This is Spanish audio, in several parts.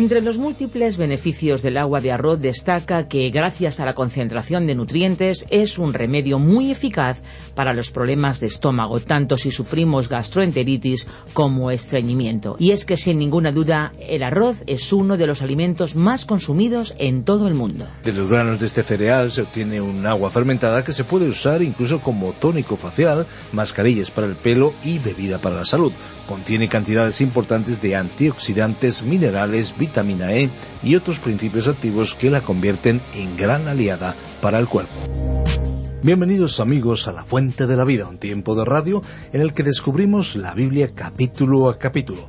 Entre los múltiples beneficios del agua de arroz destaca que gracias a la concentración de nutrientes es un remedio muy eficaz para los problemas de estómago, tanto si sufrimos gastroenteritis como estreñimiento. Y es que sin ninguna duda el arroz es uno de los alimentos más consumidos en todo el mundo. De los granos de este cereal se obtiene un agua fermentada que se puede usar incluso como tónico facial, mascarillas para el pelo y bebida para la salud. Contiene cantidades importantes de antioxidantes, minerales, vitamina E y otros principios activos que la convierten en gran aliada para el cuerpo. Bienvenidos amigos a La Fuente de la Vida, un tiempo de radio en el que descubrimos la Biblia capítulo a capítulo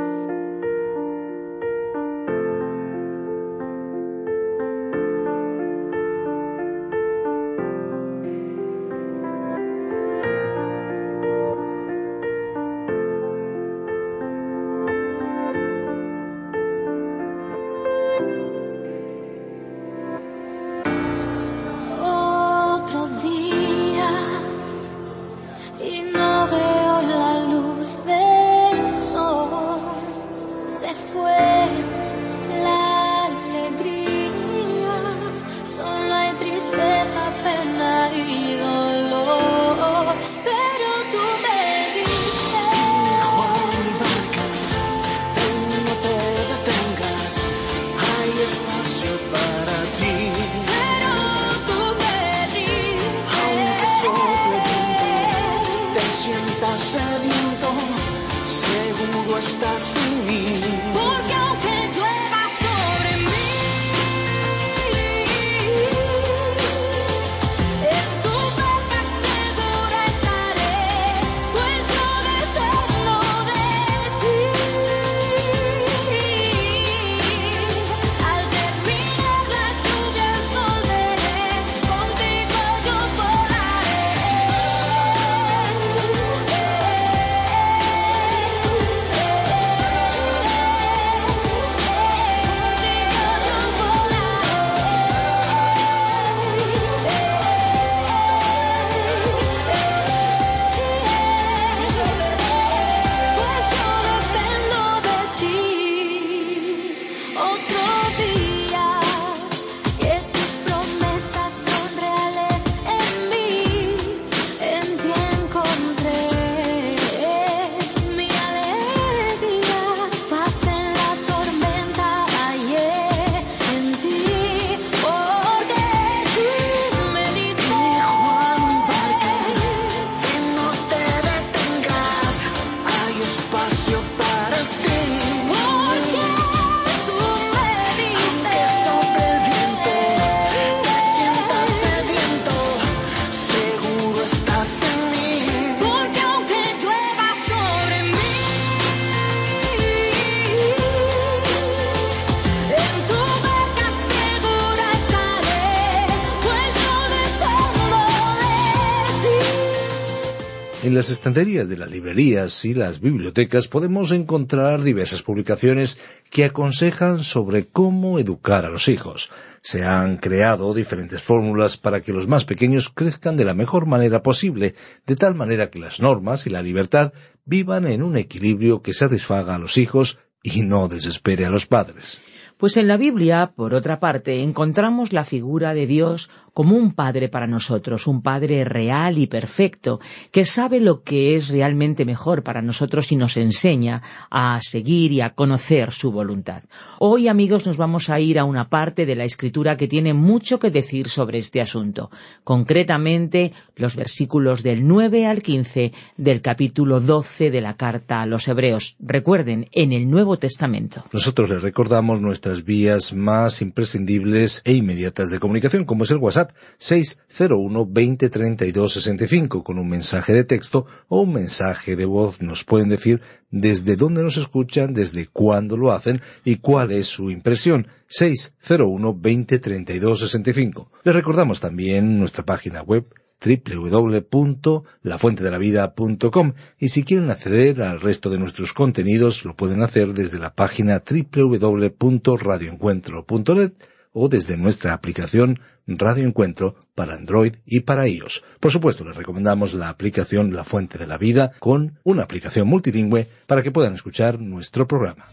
En las estanterías de las librerías y las bibliotecas podemos encontrar diversas publicaciones que aconsejan sobre cómo educar a los hijos. Se han creado diferentes fórmulas para que los más pequeños crezcan de la mejor manera posible, de tal manera que las normas y la libertad vivan en un equilibrio que satisfaga a los hijos y no desespere a los padres. Pues en la Biblia, por otra parte, encontramos la figura de Dios como un Padre para nosotros, un Padre real y perfecto, que sabe lo que es realmente mejor para nosotros y nos enseña a seguir y a conocer su voluntad. Hoy, amigos, nos vamos a ir a una parte de la Escritura que tiene mucho que decir sobre este asunto, concretamente los versículos del 9 al 15 del capítulo 12 de la carta a los Hebreos. Recuerden, en el Nuevo Testamento. Nosotros les recordamos nuestras vías más imprescindibles e inmediatas de comunicación, como es el WhatsApp 601 20 32 65 con un mensaje de texto o un mensaje de voz. Nos pueden decir desde dónde nos escuchan, desde cuándo lo hacen y cuál es su impresión. 601 20 32 65. Les recordamos también nuestra página web www.lafuentedelavida.com y si quieren acceder al resto de nuestros contenidos lo pueden hacer desde la página www.radioencuentro.net o desde nuestra aplicación Radio Encuentro para Android y para iOS. Por supuesto, les recomendamos la aplicación La Fuente de la Vida con una aplicación multilingüe para que puedan escuchar nuestro programa.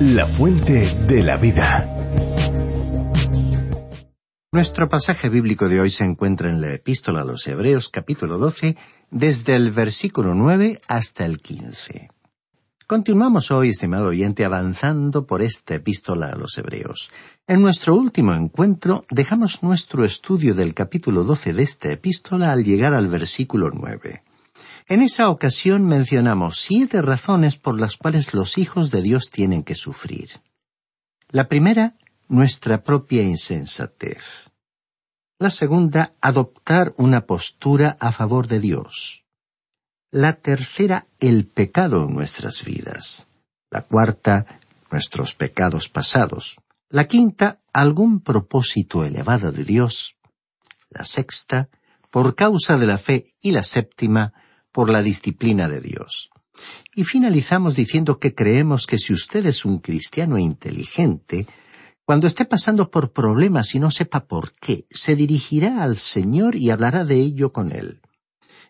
La Fuente de la Vida. Nuestro pasaje bíblico de hoy se encuentra en la Epístola a los Hebreos capítulo 12, desde el versículo 9 hasta el 15. Continuamos hoy, estimado oyente, avanzando por esta epístola a los Hebreos. En nuestro último encuentro dejamos nuestro estudio del capítulo 12 de esta epístola al llegar al versículo 9. En esa ocasión mencionamos siete razones por las cuales los hijos de Dios tienen que sufrir. La primera, nuestra propia insensatez. La segunda, adoptar una postura a favor de Dios. La tercera, el pecado en nuestras vidas. La cuarta, nuestros pecados pasados. La quinta, algún propósito elevado de Dios. La sexta, por causa de la fe. Y la séptima, por la disciplina de Dios. Y finalizamos diciendo que creemos que si usted es un cristiano inteligente, cuando esté pasando por problemas y no sepa por qué, se dirigirá al Señor y hablará de ello con Él.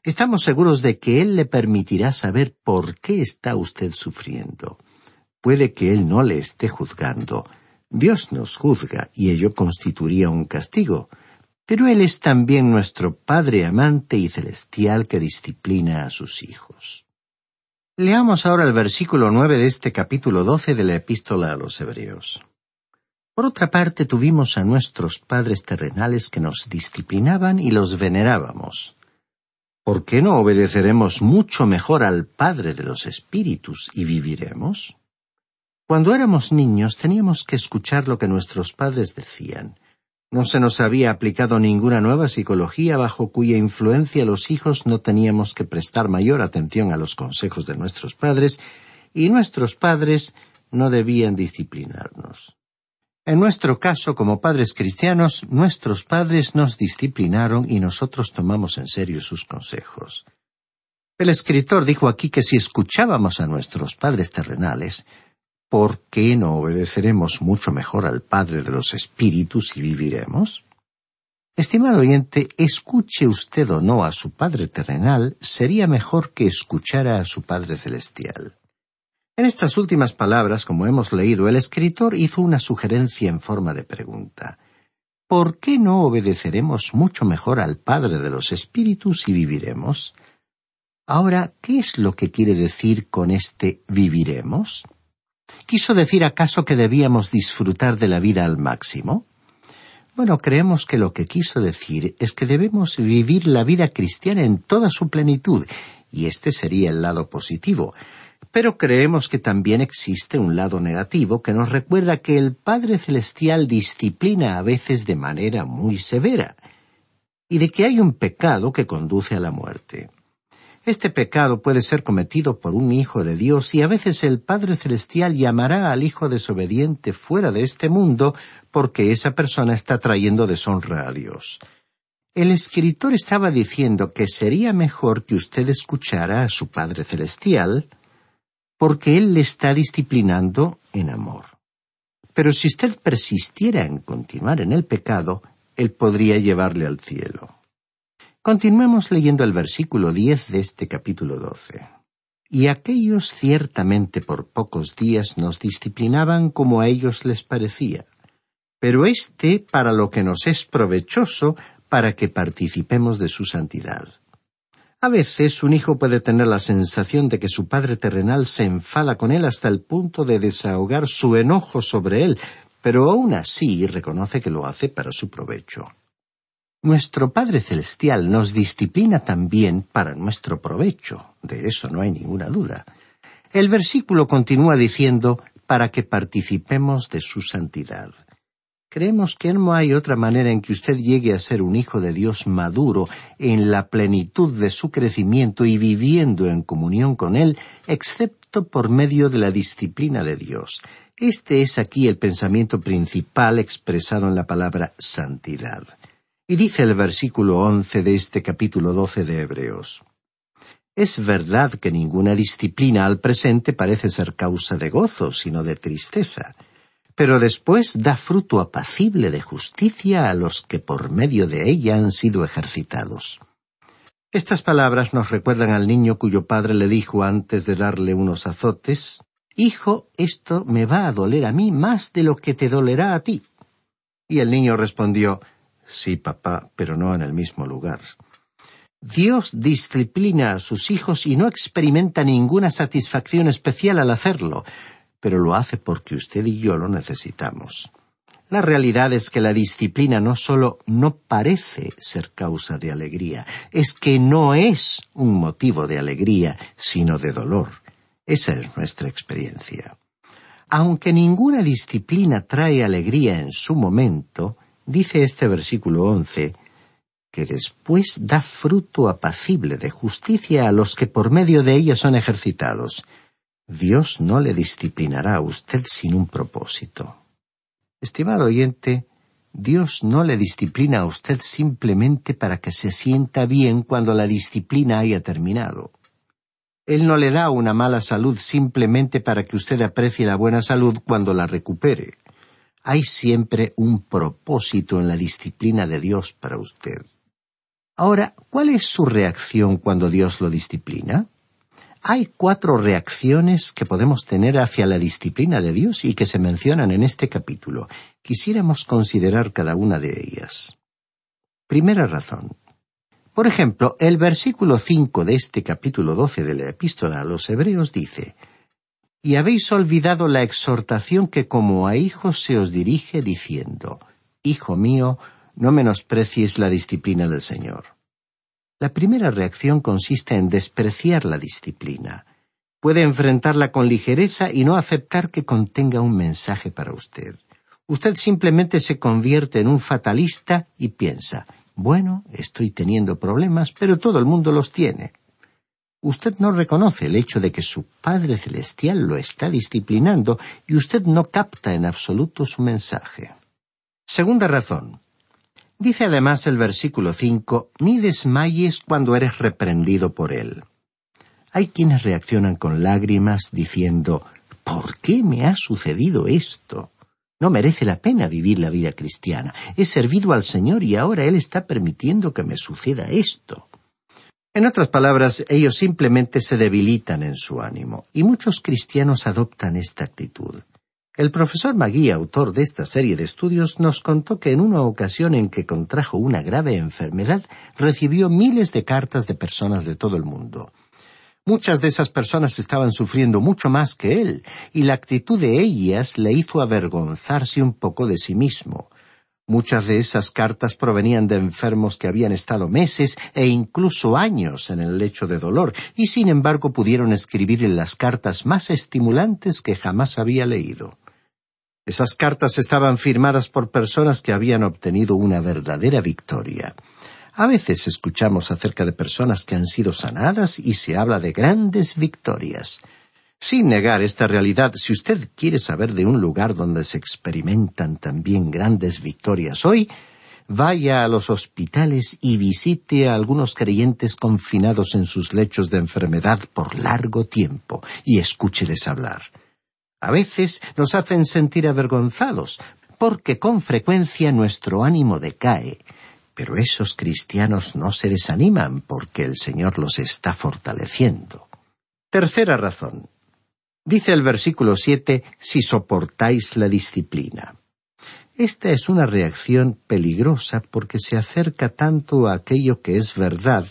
Estamos seguros de que Él le permitirá saber por qué está usted sufriendo. Puede que Él no le esté juzgando. Dios nos juzga y ello constituiría un castigo. Pero Él es también nuestro Padre amante y celestial que disciplina a sus hijos. Leamos ahora el versículo nueve de este capítulo doce de la Epístola a los Hebreos. Por otra parte tuvimos a nuestros padres terrenales que nos disciplinaban y los venerábamos. ¿por qué no obedeceremos mucho mejor al Padre de los Espíritus y viviremos? Cuando éramos niños teníamos que escuchar lo que nuestros padres decían. No se nos había aplicado ninguna nueva psicología bajo cuya influencia los hijos no teníamos que prestar mayor atención a los consejos de nuestros padres y nuestros padres no debían disciplinarnos. En nuestro caso, como padres cristianos, nuestros padres nos disciplinaron y nosotros tomamos en serio sus consejos. El escritor dijo aquí que si escuchábamos a nuestros padres terrenales, ¿por qué no obedeceremos mucho mejor al Padre de los Espíritus y viviremos? Estimado oyente, escuche usted o no a su Padre terrenal, sería mejor que escuchara a su Padre celestial. En estas últimas palabras, como hemos leído, el escritor hizo una sugerencia en forma de pregunta. ¿Por qué no obedeceremos mucho mejor al Padre de los Espíritus y viviremos? Ahora, ¿qué es lo que quiere decir con este viviremos? ¿Quiso decir acaso que debíamos disfrutar de la vida al máximo? Bueno, creemos que lo que quiso decir es que debemos vivir la vida cristiana en toda su plenitud, y este sería el lado positivo, pero creemos que también existe un lado negativo que nos recuerda que el Padre Celestial disciplina a veces de manera muy severa, y de que hay un pecado que conduce a la muerte. Este pecado puede ser cometido por un hijo de Dios y a veces el Padre Celestial llamará al hijo desobediente fuera de este mundo porque esa persona está trayendo deshonra a Dios. El escritor estaba diciendo que sería mejor que usted escuchara a su Padre Celestial, porque Él le está disciplinando en amor. Pero si usted persistiera en continuar en el pecado, Él podría llevarle al cielo. Continuemos leyendo el versículo diez de este capítulo doce. Y aquellos ciertamente por pocos días nos disciplinaban como a ellos les parecía, pero éste para lo que nos es provechoso, para que participemos de su santidad. A veces un hijo puede tener la sensación de que su padre terrenal se enfada con él hasta el punto de desahogar su enojo sobre él, pero aún así reconoce que lo hace para su provecho. Nuestro Padre Celestial nos disciplina también para nuestro provecho, de eso no hay ninguna duda. El versículo continúa diciendo para que participemos de su santidad. Creemos que no hay otra manera en que usted llegue a ser un hijo de Dios maduro en la plenitud de su crecimiento y viviendo en comunión con Él, excepto por medio de la disciplina de Dios. Este es aquí el pensamiento principal expresado en la palabra santidad. Y dice el versículo once de este capítulo doce de Hebreos. Es verdad que ninguna disciplina al presente parece ser causa de gozo, sino de tristeza pero después da fruto apacible de justicia a los que por medio de ella han sido ejercitados. Estas palabras nos recuerdan al niño cuyo padre le dijo antes de darle unos azotes Hijo, esto me va a doler a mí más de lo que te dolerá a ti. Y el niño respondió Sí, papá, pero no en el mismo lugar. Dios disciplina a sus hijos y no experimenta ninguna satisfacción especial al hacerlo, pero lo hace porque usted y yo lo necesitamos. La realidad es que la disciplina no solo no parece ser causa de alegría, es que no es un motivo de alegría, sino de dolor. Esa es nuestra experiencia. Aunque ninguna disciplina trae alegría en su momento, dice este versículo once, que después da fruto apacible de justicia a los que por medio de ella son ejercitados. Dios no le disciplinará a usted sin un propósito. Estimado oyente, Dios no le disciplina a usted simplemente para que se sienta bien cuando la disciplina haya terminado. Él no le da una mala salud simplemente para que usted aprecie la buena salud cuando la recupere. Hay siempre un propósito en la disciplina de Dios para usted. Ahora, ¿cuál es su reacción cuando Dios lo disciplina? Hay cuatro reacciones que podemos tener hacia la disciplina de Dios y que se mencionan en este capítulo. Quisiéramos considerar cada una de ellas. Primera razón. Por ejemplo, el versículo cinco de este capítulo doce de la epístola a los Hebreos dice Y habéis olvidado la exhortación que como a hijos se os dirige diciendo Hijo mío, no menosprecies la disciplina del Señor. La primera reacción consiste en despreciar la disciplina. Puede enfrentarla con ligereza y no aceptar que contenga un mensaje para usted. Usted simplemente se convierte en un fatalista y piensa, bueno, estoy teniendo problemas, pero todo el mundo los tiene. Usted no reconoce el hecho de que su Padre Celestial lo está disciplinando y usted no capta en absoluto su mensaje. Segunda razón. Dice además el versículo cinco, ni desmayes cuando eres reprendido por él. Hay quienes reaccionan con lágrimas diciendo, ¿por qué me ha sucedido esto? No merece la pena vivir la vida cristiana. He servido al Señor y ahora Él está permitiendo que me suceda esto. En otras palabras, ellos simplemente se debilitan en su ánimo, y muchos cristianos adoptan esta actitud. El profesor Magui, autor de esta serie de estudios, nos contó que en una ocasión en que contrajo una grave enfermedad, recibió miles de cartas de personas de todo el mundo. Muchas de esas personas estaban sufriendo mucho más que él, y la actitud de ellas le hizo avergonzarse un poco de sí mismo. Muchas de esas cartas provenían de enfermos que habían estado meses e incluso años en el lecho de dolor, y sin embargo pudieron escribir en las cartas más estimulantes que jamás había leído. Esas cartas estaban firmadas por personas que habían obtenido una verdadera victoria. A veces escuchamos acerca de personas que han sido sanadas y se habla de grandes victorias. Sin negar esta realidad, si usted quiere saber de un lugar donde se experimentan también grandes victorias hoy, vaya a los hospitales y visite a algunos creyentes confinados en sus lechos de enfermedad por largo tiempo y escúcheles hablar. A veces nos hacen sentir avergonzados, porque con frecuencia nuestro ánimo decae, pero esos cristianos no se desaniman porque el Señor los está fortaleciendo. Tercera razón. Dice el versículo siete, si soportáis la disciplina. Esta es una reacción peligrosa porque se acerca tanto a aquello que es verdad,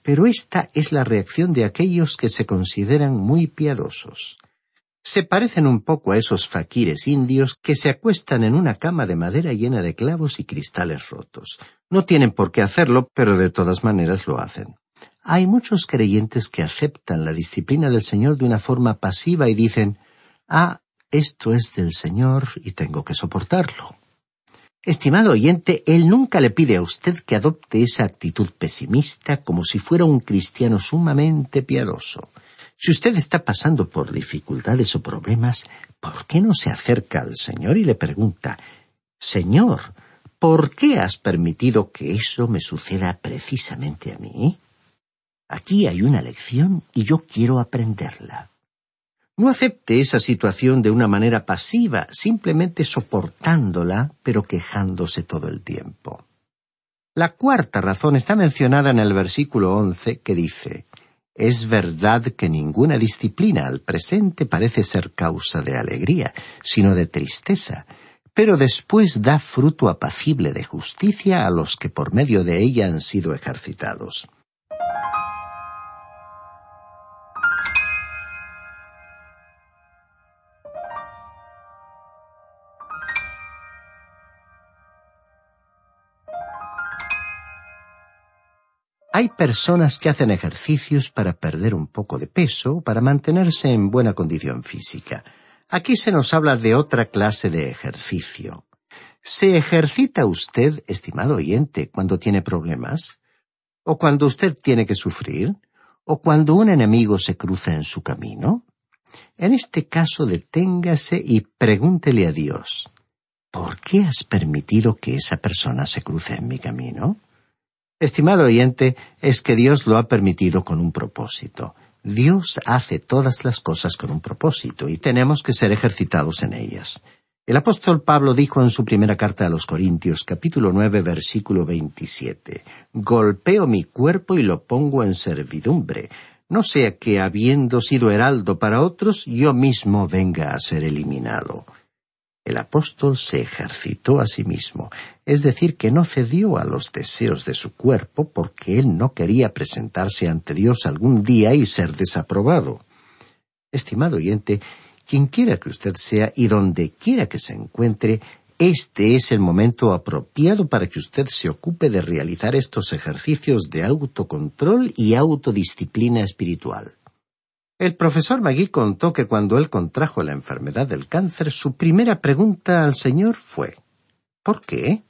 pero esta es la reacción de aquellos que se consideran muy piadosos. Se parecen un poco a esos faquires indios que se acuestan en una cama de madera llena de clavos y cristales rotos. No tienen por qué hacerlo, pero de todas maneras lo hacen. Hay muchos creyentes que aceptan la disciplina del Señor de una forma pasiva y dicen, ah, esto es del Señor y tengo que soportarlo. Estimado oyente, Él nunca le pide a usted que adopte esa actitud pesimista como si fuera un cristiano sumamente piadoso. Si usted está pasando por dificultades o problemas, ¿por qué no se acerca al Señor y le pregunta, Señor, ¿por qué has permitido que eso me suceda precisamente a mí? Aquí hay una lección y yo quiero aprenderla. No acepte esa situación de una manera pasiva, simplemente soportándola, pero quejándose todo el tiempo. La cuarta razón está mencionada en el versículo once, que dice Es verdad que ninguna disciplina al presente parece ser causa de alegría, sino de tristeza, pero después da fruto apacible de justicia a los que por medio de ella han sido ejercitados. Hay personas que hacen ejercicios para perder un poco de peso, para mantenerse en buena condición física. Aquí se nos habla de otra clase de ejercicio. ¿Se ejercita usted, estimado oyente, cuando tiene problemas? ¿O cuando usted tiene que sufrir? ¿O cuando un enemigo se cruza en su camino? En este caso deténgase y pregúntele a Dios, ¿por qué has permitido que esa persona se cruce en mi camino? Estimado oyente, es que Dios lo ha permitido con un propósito. Dios hace todas las cosas con un propósito y tenemos que ser ejercitados en ellas. El apóstol Pablo dijo en su primera carta a los Corintios, capítulo nueve, versículo veintisiete, Golpeo mi cuerpo y lo pongo en servidumbre, no sea que, habiendo sido heraldo para otros, yo mismo venga a ser eliminado. El apóstol se ejercitó a sí mismo, es decir, que no cedió a los deseos de su cuerpo porque él no quería presentarse ante Dios algún día y ser desaprobado. Estimado oyente, quien quiera que usted sea y donde quiera que se encuentre, este es el momento apropiado para que usted se ocupe de realizar estos ejercicios de autocontrol y autodisciplina espiritual. El profesor Magui contó que cuando él contrajo la enfermedad del cáncer, su primera pregunta al Señor fue ¿Por qué?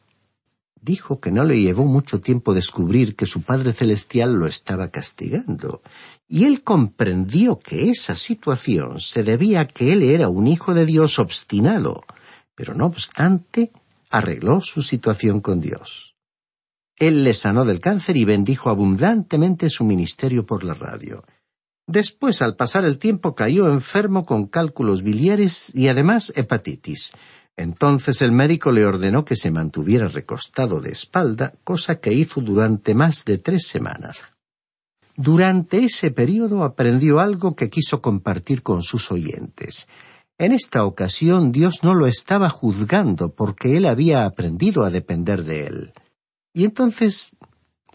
Dijo que no le llevó mucho tiempo descubrir que su Padre Celestial lo estaba castigando, y él comprendió que esa situación se debía a que él era un hijo de Dios obstinado, pero no obstante, arregló su situación con Dios. Él le sanó del cáncer y bendijo abundantemente su ministerio por la radio. Después, al pasar el tiempo, cayó enfermo con cálculos biliares y además hepatitis. Entonces el médico le ordenó que se mantuviera recostado de espalda, cosa que hizo durante más de tres semanas. Durante ese periodo aprendió algo que quiso compartir con sus oyentes. En esta ocasión Dios no lo estaba juzgando porque él había aprendido a depender de él. Y entonces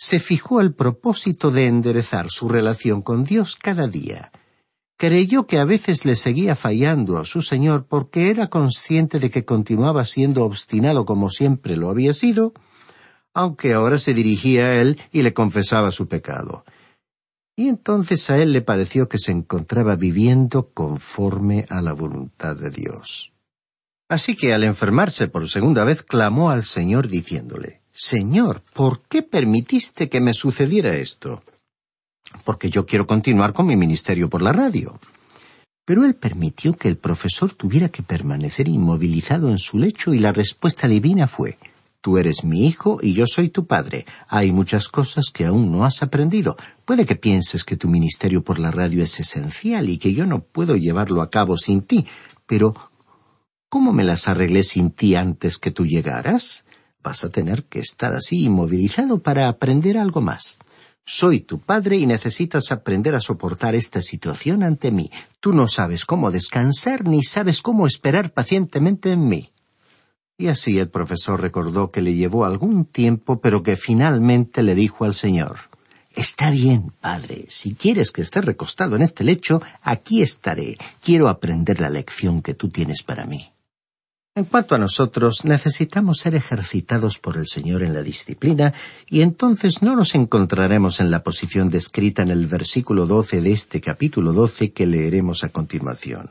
se fijó el propósito de enderezar su relación con Dios cada día. Creyó que a veces le seguía fallando a su Señor porque era consciente de que continuaba siendo obstinado como siempre lo había sido, aunque ahora se dirigía a él y le confesaba su pecado. Y entonces a él le pareció que se encontraba viviendo conforme a la voluntad de Dios. Así que al enfermarse por segunda vez clamó al Señor diciéndole Señor, ¿por qué permitiste que me sucediera esto? Porque yo quiero continuar con mi ministerio por la radio. Pero él permitió que el profesor tuviera que permanecer inmovilizado en su lecho y la respuesta divina fue Tú eres mi hijo y yo soy tu padre. Hay muchas cosas que aún no has aprendido. Puede que pienses que tu ministerio por la radio es esencial y que yo no puedo llevarlo a cabo sin ti, pero ¿cómo me las arreglé sin ti antes que tú llegaras? Vas a tener que estar así inmovilizado para aprender algo más. Soy tu padre y necesitas aprender a soportar esta situación ante mí. Tú no sabes cómo descansar ni sabes cómo esperar pacientemente en mí. Y así el profesor recordó que le llevó algún tiempo, pero que finalmente le dijo al señor Está bien, padre. Si quieres que esté recostado en este lecho, aquí estaré. Quiero aprender la lección que tú tienes para mí. En cuanto a nosotros, necesitamos ser ejercitados por el Señor en la disciplina, y entonces no nos encontraremos en la posición descrita en el versículo doce de este capítulo doce que leeremos a continuación.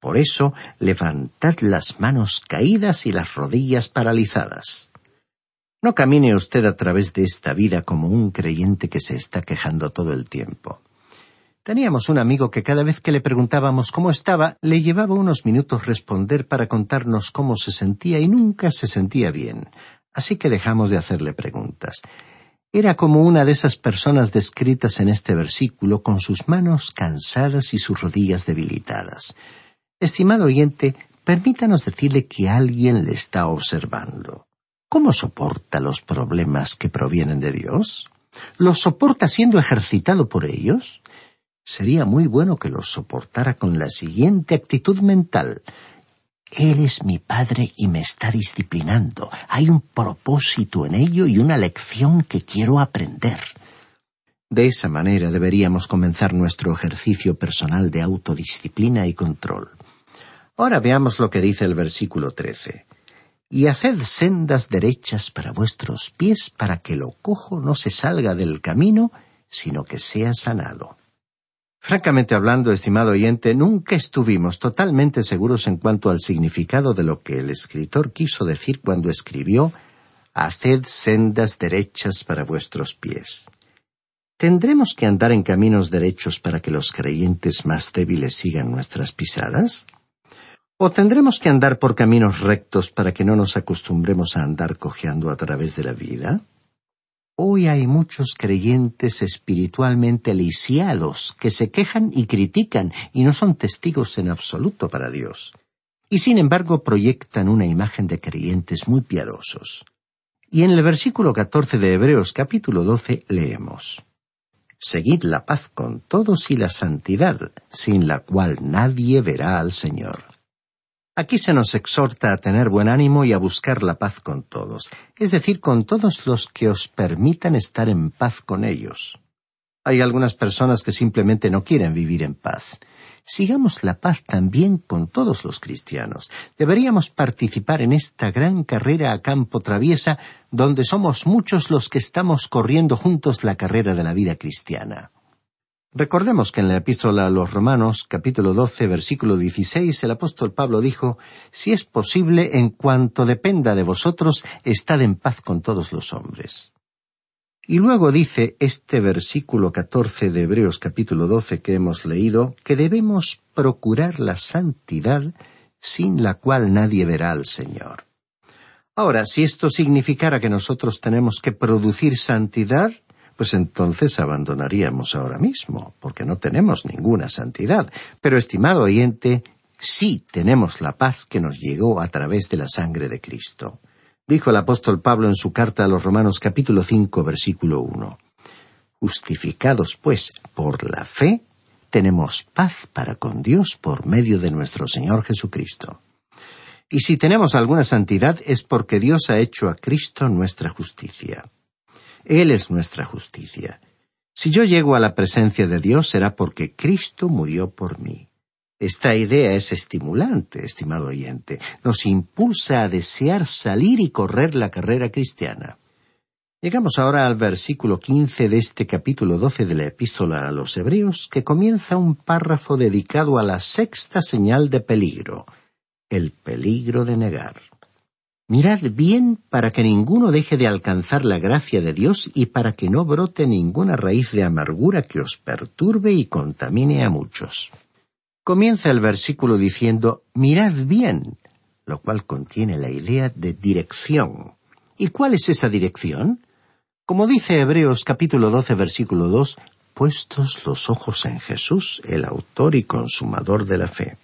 Por eso, levantad las manos caídas y las rodillas paralizadas. No camine usted a través de esta vida como un creyente que se está quejando todo el tiempo. Teníamos un amigo que cada vez que le preguntábamos cómo estaba, le llevaba unos minutos responder para contarnos cómo se sentía y nunca se sentía bien. Así que dejamos de hacerle preguntas. Era como una de esas personas descritas en este versículo con sus manos cansadas y sus rodillas debilitadas. Estimado oyente, permítanos decirle que alguien le está observando. ¿Cómo soporta los problemas que provienen de Dios? ¿Los soporta siendo ejercitado por ellos? Sería muy bueno que los soportara con la siguiente actitud mental. Él es mi padre y me está disciplinando. Hay un propósito en ello y una lección que quiero aprender. De esa manera deberíamos comenzar nuestro ejercicio personal de autodisciplina y control. Ahora veamos lo que dice el versículo trece. Y haced sendas derechas para vuestros pies para que lo cojo no se salga del camino, sino que sea sanado. Francamente hablando, estimado oyente, nunca estuvimos totalmente seguros en cuanto al significado de lo que el escritor quiso decir cuando escribió Haced sendas derechas para vuestros pies. ¿Tendremos que andar en caminos derechos para que los creyentes más débiles sigan nuestras pisadas? ¿O tendremos que andar por caminos rectos para que no nos acostumbremos a andar cojeando a través de la vida? Hoy hay muchos creyentes espiritualmente lisiados que se quejan y critican y no son testigos en absoluto para Dios. Y sin embargo proyectan una imagen de creyentes muy piadosos. Y en el versículo catorce de Hebreos capítulo doce leemos Seguid la paz con todos y la santidad, sin la cual nadie verá al Señor. Aquí se nos exhorta a tener buen ánimo y a buscar la paz con todos, es decir, con todos los que os permitan estar en paz con ellos. Hay algunas personas que simplemente no quieren vivir en paz. Sigamos la paz también con todos los cristianos. Deberíamos participar en esta gran carrera a campo traviesa donde somos muchos los que estamos corriendo juntos la carrera de la vida cristiana. Recordemos que en la epístola a los Romanos, capítulo 12, versículo 16, el apóstol Pablo dijo, Si es posible, en cuanto dependa de vosotros, estad en paz con todos los hombres. Y luego dice este versículo 14 de Hebreos capítulo 12 que hemos leído, que debemos procurar la santidad sin la cual nadie verá al Señor. Ahora, si esto significara que nosotros tenemos que producir santidad, pues entonces abandonaríamos ahora mismo, porque no tenemos ninguna santidad. Pero, estimado oyente, sí tenemos la paz que nos llegó a través de la sangre de Cristo. Dijo el apóstol Pablo en su carta a los Romanos capítulo cinco versículo uno. Justificados, pues, por la fe, tenemos paz para con Dios por medio de nuestro Señor Jesucristo. Y si tenemos alguna santidad es porque Dios ha hecho a Cristo nuestra justicia. Él es nuestra justicia. Si yo llego a la presencia de Dios será porque Cristo murió por mí. Esta idea es estimulante, estimado oyente. Nos impulsa a desear salir y correr la carrera cristiana. Llegamos ahora al versículo quince de este capítulo doce de la epístola a los Hebreos, que comienza un párrafo dedicado a la sexta señal de peligro, el peligro de negar. Mirad bien para que ninguno deje de alcanzar la gracia de Dios y para que no brote ninguna raíz de amargura que os perturbe y contamine a muchos. Comienza el versículo diciendo Mirad bien, lo cual contiene la idea de dirección. ¿Y cuál es esa dirección? Como dice Hebreos capítulo 12 versículo 2, puestos los ojos en Jesús, el autor y consumador de la fe.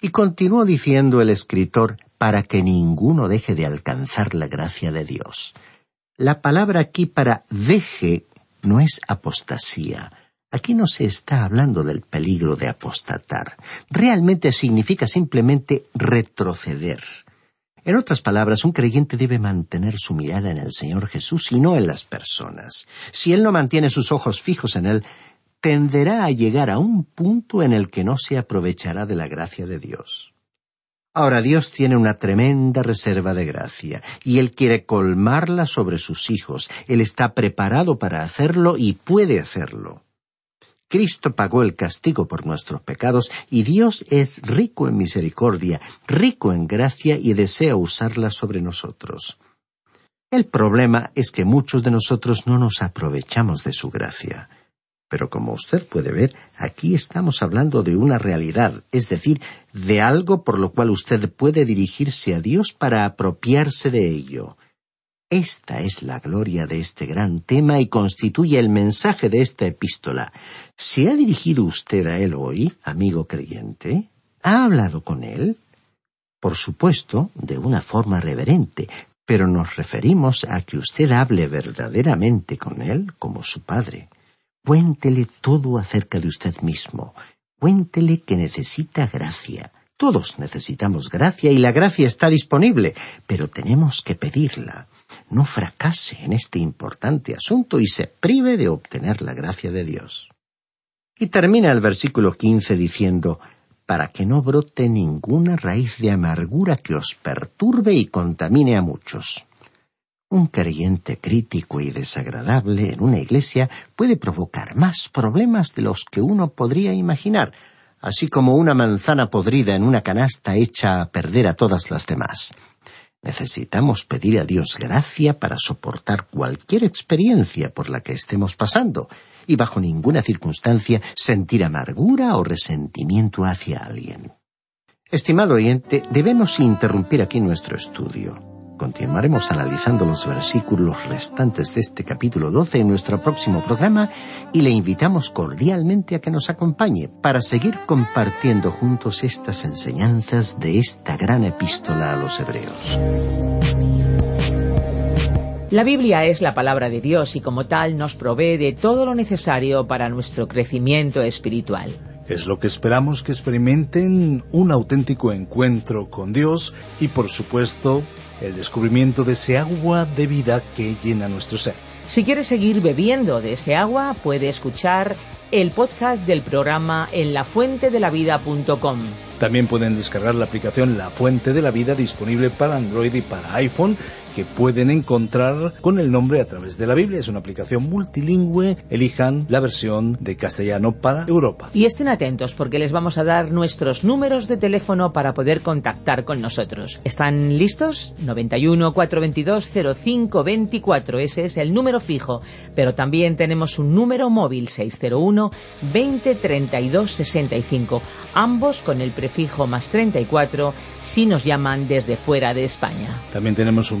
Y continuó diciendo el escritor, para que ninguno deje de alcanzar la gracia de Dios. La palabra aquí para deje no es apostasía. Aquí no se está hablando del peligro de apostatar. Realmente significa simplemente retroceder. En otras palabras, un creyente debe mantener su mirada en el Señor Jesús y no en las personas. Si él no mantiene sus ojos fijos en él, tenderá a llegar a un punto en el que no se aprovechará de la gracia de Dios. Ahora Dios tiene una tremenda reserva de gracia, y Él quiere colmarla sobre sus hijos. Él está preparado para hacerlo y puede hacerlo. Cristo pagó el castigo por nuestros pecados y Dios es rico en misericordia, rico en gracia y desea usarla sobre nosotros. El problema es que muchos de nosotros no nos aprovechamos de su gracia. Pero como usted puede ver, aquí estamos hablando de una realidad, es decir, de algo por lo cual usted puede dirigirse a Dios para apropiarse de ello. Esta es la gloria de este gran tema y constituye el mensaje de esta epístola. ¿Se ha dirigido usted a él hoy, amigo creyente? ¿Ha hablado con él? Por supuesto, de una forma reverente, pero nos referimos a que usted hable verdaderamente con él como su padre. Cuéntele todo acerca de usted mismo. Cuéntele que necesita gracia. Todos necesitamos gracia y la gracia está disponible, pero tenemos que pedirla no fracase en este importante asunto y se prive de obtener la gracia de Dios. Y termina el versículo quince diciendo para que no brote ninguna raíz de amargura que os perturbe y contamine a muchos. Un creyente crítico y desagradable en una iglesia puede provocar más problemas de los que uno podría imaginar, así como una manzana podrida en una canasta echa a perder a todas las demás. Necesitamos pedir a Dios gracia para soportar cualquier experiencia por la que estemos pasando y bajo ninguna circunstancia sentir amargura o resentimiento hacia alguien. Estimado oyente, debemos interrumpir aquí nuestro estudio. Continuaremos analizando los versículos restantes de este capítulo 12 en nuestro próximo programa y le invitamos cordialmente a que nos acompañe para seguir compartiendo juntos estas enseñanzas de esta gran epístola a los hebreos. La Biblia es la palabra de Dios y como tal nos provee de todo lo necesario para nuestro crecimiento espiritual. Es lo que esperamos que experimenten un auténtico encuentro con Dios y por supuesto el descubrimiento de ese agua de vida que llena nuestro ser. Si quiere seguir bebiendo de ese agua, puede escuchar el podcast del programa en lafuentedelavida.com. También pueden descargar la aplicación La Fuente de la Vida disponible para Android y para iPhone que pueden encontrar con el nombre a través de la Biblia. Es una aplicación multilingüe. Elijan la versión de castellano para Europa. Y estén atentos porque les vamos a dar nuestros números de teléfono para poder contactar con nosotros. ¿Están listos? 91 422 0524. Ese es el número fijo. Pero también tenemos un número móvil 601 20 32 65. Ambos con el prefijo más 34 si nos llaman desde fuera de España. También tenemos un